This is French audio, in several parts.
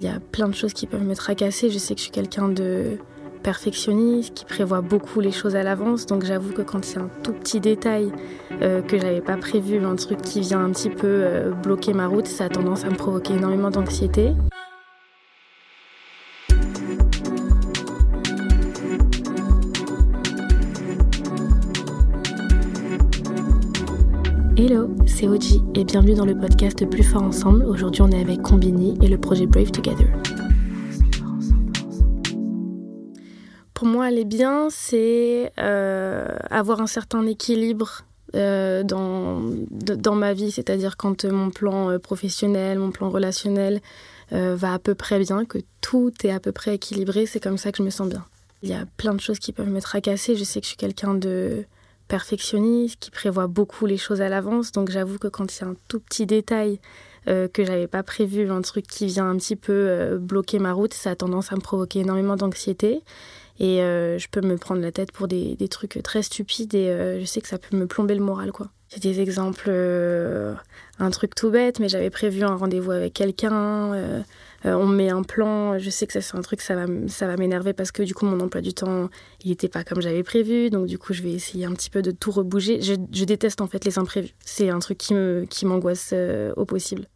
Il y a plein de choses qui peuvent me tracasser. Je sais que je suis quelqu'un de perfectionniste, qui prévoit beaucoup les choses à l'avance. Donc j'avoue que quand c'est un tout petit détail euh, que j'avais pas prévu, un truc qui vient un petit peu euh, bloquer ma route, ça a tendance à me provoquer énormément d'anxiété. Hello, c'est Oji et bienvenue dans le podcast Plus fort ensemble. Aujourd'hui on est avec Combini et le projet Brave Together. Pour moi, aller bien, c'est euh, avoir un certain équilibre euh, dans, dans ma vie, c'est-à-dire quand mon plan euh, professionnel, mon plan relationnel va à peu près bien, que tout est à peu près équilibré, c'est comme ça que je me sens bien. Il y a plein de choses qui peuvent me tracasser. Je sais que je suis quelqu'un de perfectionniste, qui prévoit beaucoup les choses à l'avance. Donc j'avoue que quand a un tout petit détail euh, que j'avais pas prévu, un truc qui vient un petit peu euh, bloquer ma route, ça a tendance à me provoquer énormément d'anxiété. Et euh, je peux me prendre la tête pour des, des trucs très stupides et je sais que ça peut me plomber le moral, quoi. J'ai des exemples, un truc tout bête, mais j'avais prévu un rendez-vous avec quelqu'un euh, on met un plan, je sais que ça c'est un truc, ça va, ça va m'énerver parce que du coup mon emploi du temps, il n'était pas comme j'avais prévu, donc du coup je vais essayer un petit peu de tout rebouger. Je, déteste en fait les imprévus, c'est un truc qui qui m'angoisse euh, au possible.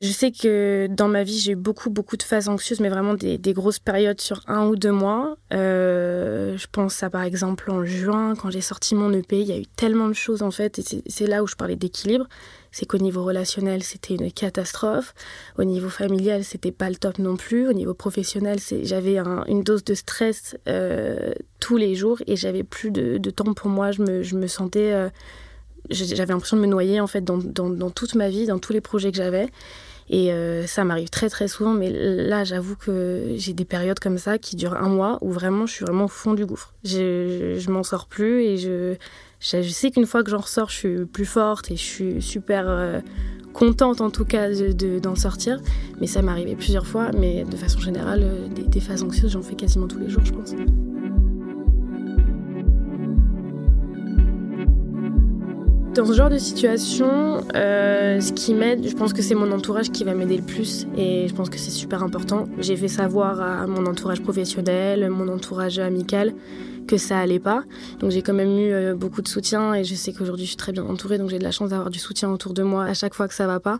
Je sais que dans ma vie, j'ai eu beaucoup, beaucoup de phases anxieuses, mais vraiment des, grosses périodes sur un ou deux mois. Euh, je pense à par exemple en juin, quand j'ai sorti mon EP, il y a eu tellement de choses en fait, et c'est là où je parlais d'équilibre c'est qu'au niveau relationnel, c'était une catastrophe. Au niveau familial, c'était pas le top non plus. Au niveau professionnel, j'avais une dose de stress euh, tous les jours et j'avais plus de, temps pour moi. Je me, sentais. Euh, j'avais l'impression de me noyer en fait dans, toute ma vie, dans tous les projets que j'avais. Et euh, ça m'arrive très très souvent, mais là j'avoue que j'ai des périodes comme ça qui durent un mois où vraiment je suis vraiment au fond du gouffre. Je, je m'en sors plus et je, je, sais qu'une fois que j'en ressors, je suis plus forte et je suis super euh, contente en tout cas d'en sortir. Mais ça m'est arrivé plusieurs fois, mais de façon générale, euh, des, phases anxieuses, j'en fais quasiment tous les jours, je pense. Dans ce genre de situation, euh, ce qui m'aide, je pense que c'est mon entourage qui va m'aider le plus et je pense que c'est super important. J'ai fait savoir à mon entourage professionnel, mon entourage amical que ça allait pas. Donc j'ai quand même eu euh, beaucoup de soutien et je sais qu'aujourd'hui je suis très bien entourée, donc j'ai de la chance d'avoir du soutien autour de moi à chaque fois que ça va pas.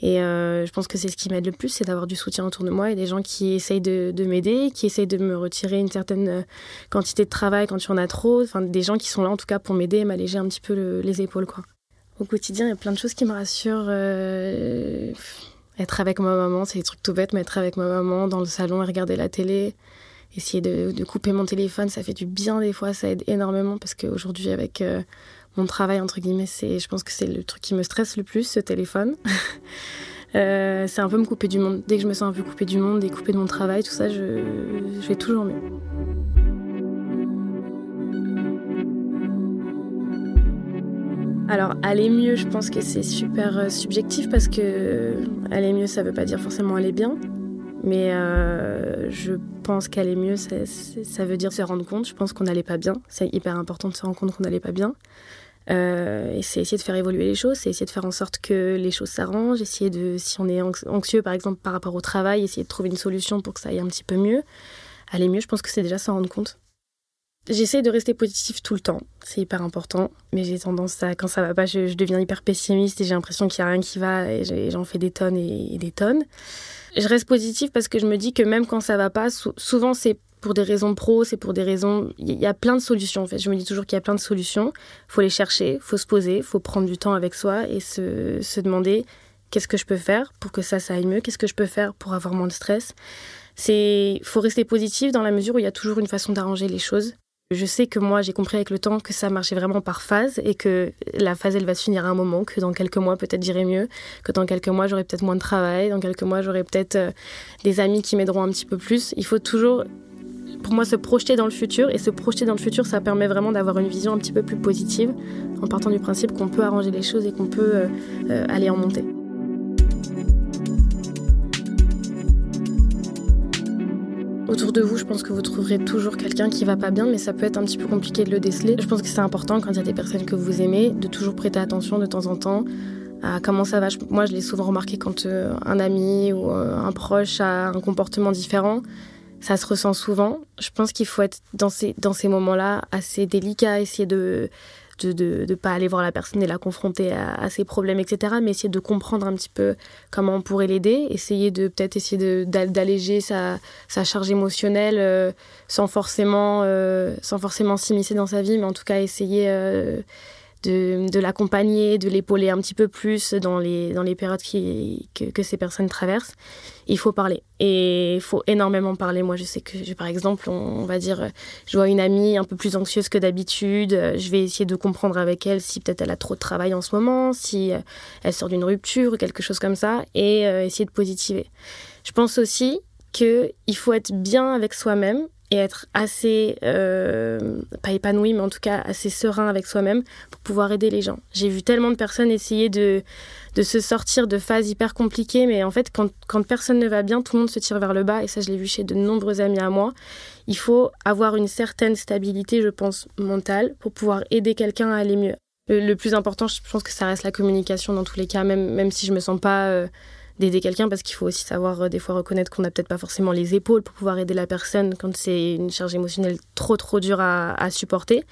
Et euh, je pense que c'est ce qui m'aide le plus, c'est d'avoir du soutien autour de moi et des gens qui essayent de, m'aider, qui essayent de me retirer une certaine euh, quantité de travail quand y en a trop. Enfin, des gens qui sont là en tout cas pour m'aider et m'alléger un petit peu les épaules. Quoi. Au quotidien, il y a plein de choses qui me rassurent. être avec ma maman, c'est des trucs tout bêtes, mais être avec ma maman dans le salon et regarder la télé, essayer de, couper mon téléphone, ça fait du bien des fois, ça aide énormément parce qu'aujourd'hui avec euh, mon travail entre guillemets, c'est, je pense que c'est le truc qui me stresse le plus, ce téléphone. Euh, c'est un peu me couper du monde. Dès que je me sens un peu coupée du monde et coupée de mon travail, tout ça, je, vais toujours mieux. Alors, aller mieux, je pense que c'est super euh, subjectif parce que aller mieux, ça veut pas dire forcément aller bien. Mais euh, je pense qu'aller mieux, ça, veut dire se rendre compte. Je pense qu'on n'allait pas bien. C'est hyper important de se rendre compte qu'on n'allait pas bien. Euh, et c'est essayer de faire évoluer les choses, c'est essayer de faire en sorte que les choses s'arrangent, essayer de, si on est anxieux par exemple par rapport au travail, essayer de trouver une solution pour que ça aille un petit peu mieux. Aller mieux, je pense que c'est déjà s'en rendre compte. J'essaie de rester positif tout le temps, c'est hyper important, mais j'ai tendance à, quand ça va pas, je, deviens hyper pessimiste et j'ai l'impression qu'il y a rien qui va et j'en fais des tonnes et des tonnes je reste positive parce que je me dis que même quand ça va pas, souvent c'est pour des raisons pro, c'est pour des raisons. Il y a plein de solutions en fait. Je me dis toujours qu'il y a plein de solutions. Faut les chercher, faut se poser, faut prendre du temps avec soi et se, se demander qu'est-ce que je peux faire pour que ça, ça aille mieux, qu'est-ce que je peux faire pour avoir moins de stress. C'est, faut rester positif dans la mesure où il y a toujours une façon d'arranger les choses. Je sais que moi, j'ai compris avec le temps que ça marchait vraiment par phase et que la phase, elle va se finir à un moment, que dans quelques mois, peut-être j'irai mieux, que dans quelques mois, j'aurai peut-être moins de travail, dans quelques mois, j'aurai peut-être euh, des amis qui m'aideront un petit peu plus. Il faut toujours, pour moi, se projeter dans le futur et se projeter dans le futur, ça permet vraiment d'avoir une vision un petit peu plus positive en partant du principe qu'on peut arranger les choses et qu'on peut euh, euh, aller en montée. Autour de vous, je pense que vous trouverez toujours quelqu'un qui va pas bien, mais ça peut être un petit peu compliqué de le déceler. Je pense que c'est important quand il y a des personnes que vous aimez de toujours prêter attention de temps en temps à comment ça va. Moi, je l'ai souvent remarqué quand un ami ou un proche a un comportement différent. Ça se ressent souvent. Je pense qu'il faut être dans ces, dans ces moments-là assez délicat, essayer de de ne pas aller voir la personne et la confronter à, ses problèmes, etc. Mais essayer de comprendre un petit peu comment on pourrait l'aider, essayer de peut-être essayer d'alléger sa, sa, charge émotionnelle euh, sans forcément euh, sans forcément s'immiscer dans sa vie, mais en tout cas essayer euh, de, l'accompagner, de l'épauler un petit peu plus dans les, dans les périodes qui, que, ces personnes traversent. Il faut parler. Et il faut énormément parler. Moi, je sais que, par exemple, on, va dire, je vois une amie un peu plus anxieuse que d'habitude. Je vais essayer de comprendre avec elle si peut-être elle a trop de travail en ce moment, si euh, elle sort d'une rupture ou quelque chose comme ça, et euh, essayer de positiver. Je pense aussi qu'il faut être bien avec soi-même être assez, euh, pas épanoui, mais en tout cas assez serein avec soi-même pour pouvoir aider les gens. J'ai vu tellement de personnes essayer de, de se sortir de phases hyper compliquées, mais en fait, quand, quand personne ne va bien, tout le monde se tire vers le bas, et ça, je l'ai vu chez de nombreux amis à moi. Il faut avoir une certaine stabilité, je pense, mentale pour pouvoir aider quelqu'un à aller mieux. Le, plus important, je pense que ça reste la communication dans tous les cas, même, même si je me sens pas... Euh, d'aider quelqu'un parce qu'il faut aussi savoir euh, des fois reconnaître qu'on n'a peut-être pas forcément les épaules pour pouvoir aider la personne quand c'est une charge émotionnelle trop trop dure à, supporter.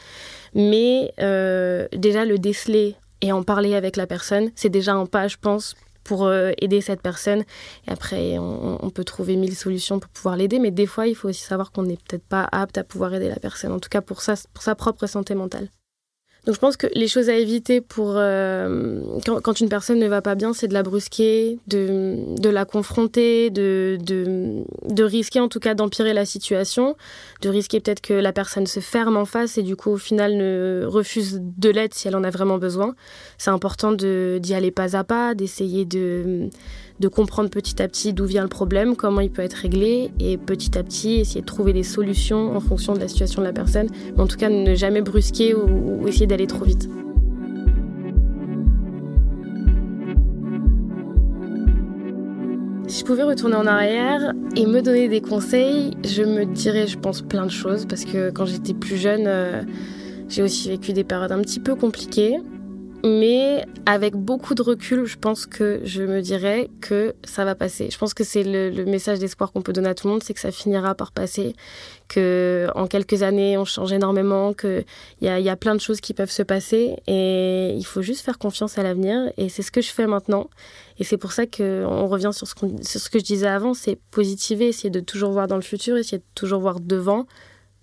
Mais euh, déjà le déceler et en parler avec la personne, c'est déjà un pas, je pense, pour euh, aider cette personne. Et après, on, peut trouver mille solutions pour pouvoir l'aider, mais des fois, il faut aussi savoir qu'on n'est peut-être pas apte à pouvoir aider la personne, en tout cas pour, ça, pour sa propre santé mentale. Donc je pense que les choses à éviter pour euh, quand, une personne ne va pas bien, c'est de la brusquer, de, de la confronter, de, de, de, risquer en tout cas d'empirer la situation, de risquer peut-être que la personne se ferme en face et du coup au final ne refuse de l'aide si elle en a vraiment besoin. C'est important d'y aller pas à pas, d'essayer de de comprendre petit à petit d'où vient le problème, comment il peut être réglé, et petit à petit essayer de trouver des solutions en fonction de la situation de la personne, mais en tout cas ne jamais brusquer ou, essayer d'aller trop vite. Si je pouvais retourner en arrière et me donner des conseils, je me dirais, je pense, plein de choses, parce que quand j'étais plus jeune, euh, j'ai aussi vécu des périodes un petit peu compliquées. Mais avec beaucoup de recul, je pense que je me dirais que ça va passer. Je pense que c'est le, message d'espoir qu'on peut donner à tout le monde, c'est que ça finira par passer, que en quelques années on change énormément, qu'il y a, y a plein de choses qui peuvent se passer et il faut juste faire confiance à l'avenir. Et c'est ce que je fais maintenant. Et c'est pour ça qu'on revient sur ce, sur ce que je disais avant, c'est positiver, essayer de toujours voir dans le futur, essayer de toujours voir devant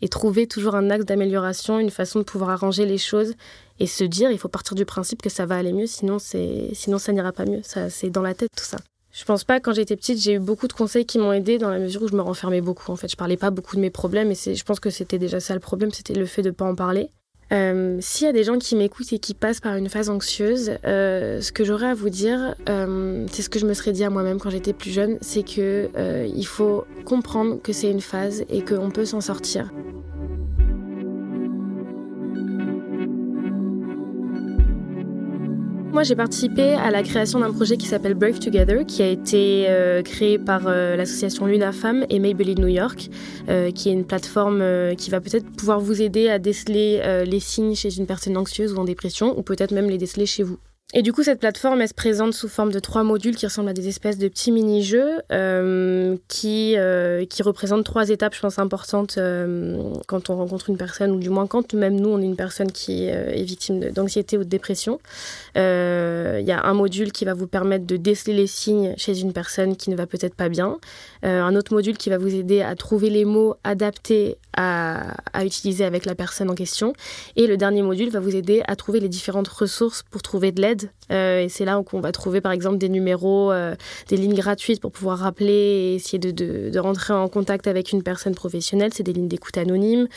et trouver toujours un axe d'amélioration, une façon de pouvoir arranger les choses et se dire il faut partir du principe que ça va aller mieux, sinon, c'est, sinon ça n'ira pas mieux. Ça, c'est dans la tête tout ça. Je pense pas, quand j'étais petite, j'ai eu beaucoup de conseils qui m'ont aidé dans la mesure où je me renfermais beaucoup. En fait, je parlais pas beaucoup de mes problèmes et je pense que c'était déjà ça le problème, c'était le fait de pas en parler. Euh, S'il y a des gens qui m'écoutent et qui passent par une phase anxieuse, euh, ce que j'aurais à vous dire, euh, c'est ce que je me serais dit à moi-même quand j'étais plus jeune, c'est que euh, il faut comprendre que c'est une phase et qu'on peut s'en sortir. Moi, j'ai participé à la création d'un projet qui s'appelle Brave Together, qui a été euh, créé par euh, l'association Luna Femmes et Maybelline New York, euh, qui est une plateforme qui va peut-être pouvoir vous aider à déceler les signes chez une personne anxieuse ou en dépression, ou peut-être même les déceler chez vous. Et du coup, cette plateforme, elle se présente sous forme de trois modules qui ressemblent à des espèces de petits mini-jeux euh, qui, euh, qui représentent trois étapes, je pense, importantes euh, quand on rencontre une personne, ou du moins quand même nous, on est une personne qui est victime d'anxiété ou de dépression. Il y a un module qui va vous permettre de déceler les signes chez une personne qui ne va peut-être pas bien. un autre module qui va vous aider à trouver les mots adaptés à, à utiliser avec la personne en question. Et le dernier module va vous aider à trouver les différentes ressources pour trouver de l'aide euh, et c'est là qu'on va trouver par exemple des numéros, euh, des lignes gratuites pour pouvoir rappeler et essayer de, rentrer en contact avec une personne professionnelle. C'est des lignes d'écoute anonymes.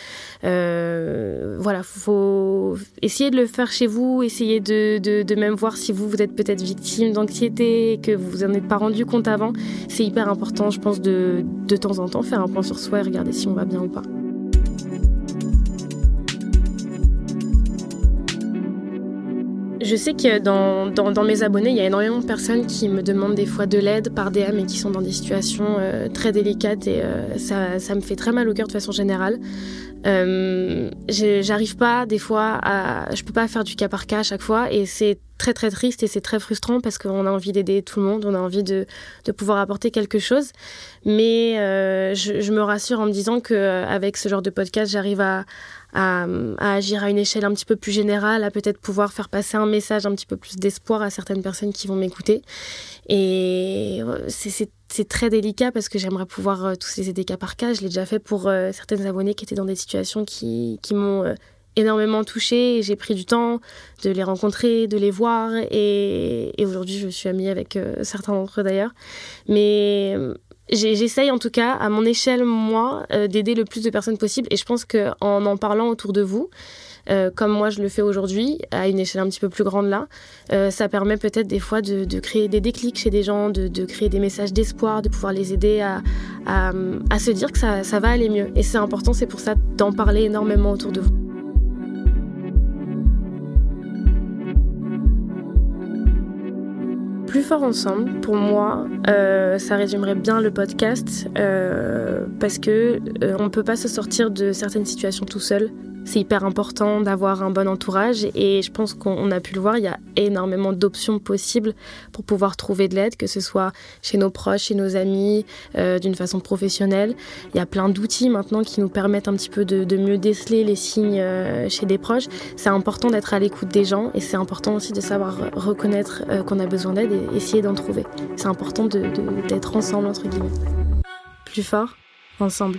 Euh, voilà, faut essayer de le faire chez vous, essayer de, de même voir si vous, vous êtes peut-être victime d'anxiété, que vous vous en êtes pas rendu compte avant. C'est hyper important, je pense, de, de temps en temps faire un point sur soi et regarder si on va bien ou pas. Je sais que dans, dans, mes abonnés, il y a énormément de personnes qui me demandent des fois de l'aide par DM et qui sont dans des situations euh, très délicates et euh, ça, ça, me fait très mal au cœur de façon générale. Euh, j'arrive pas des fois à, je peux pas faire du cas par cas à chaque fois et c'est très très triste et c'est très frustrant parce qu'on a envie d'aider tout le monde, on a envie de, pouvoir apporter quelque chose. Mais euh, je, me rassure en me disant que euh, avec ce genre de podcast, j'arrive à, agir à une échelle un petit peu plus générale, à peut-être pouvoir faire passer un message un petit peu plus d'espoir à certaines personnes qui vont m'écouter. Et euh, c'est très délicat parce que j'aimerais pouvoir euh, tous les aider cas par cas. Je l'ai déjà fait pour euh, certaines abonnées qui étaient dans des situations qui, m'ont énormément touchée j'ai pris du temps de les rencontrer, de les voir et aujourd'hui je suis amie avec certains d'entre eux d'ailleurs. Mais j'essaye en tout cas à mon échelle moi d'aider le plus de personnes possible et je pense qu'en en parlant autour de vous, euh, comme moi je le fais aujourd'hui, à une échelle un petit peu plus grande là, euh, ça permet peut-être des fois de, créer des déclics chez des gens, de, créer des messages d'espoir, de pouvoir les aider à, se dire que ça, ça va aller mieux. Et c'est important, c'est pour ça d'en parler énormément autour de vous. plus fort ensemble, pour moi, euh, ça résumerait bien le podcast parce que on ne peut pas se sortir de certaines situations tout seul c'est hyper important d'avoir un bon entourage et je pense qu'on a pu le voir, il y a énormément d'options possibles pour pouvoir trouver de l'aide, que ce soit chez nos proches, chez nos amis, euh, d'une façon professionnelle. Il y a plein d'outils maintenant qui nous permettent un petit peu de, mieux déceler les signes euh, chez des proches. C'est important d'être à l'écoute des gens et c'est important aussi de savoir reconnaître euh, qu'on a besoin d'aide et essayer d'en trouver. C'est important d'être ensemble, entre guillemets. Plus fort, ensemble.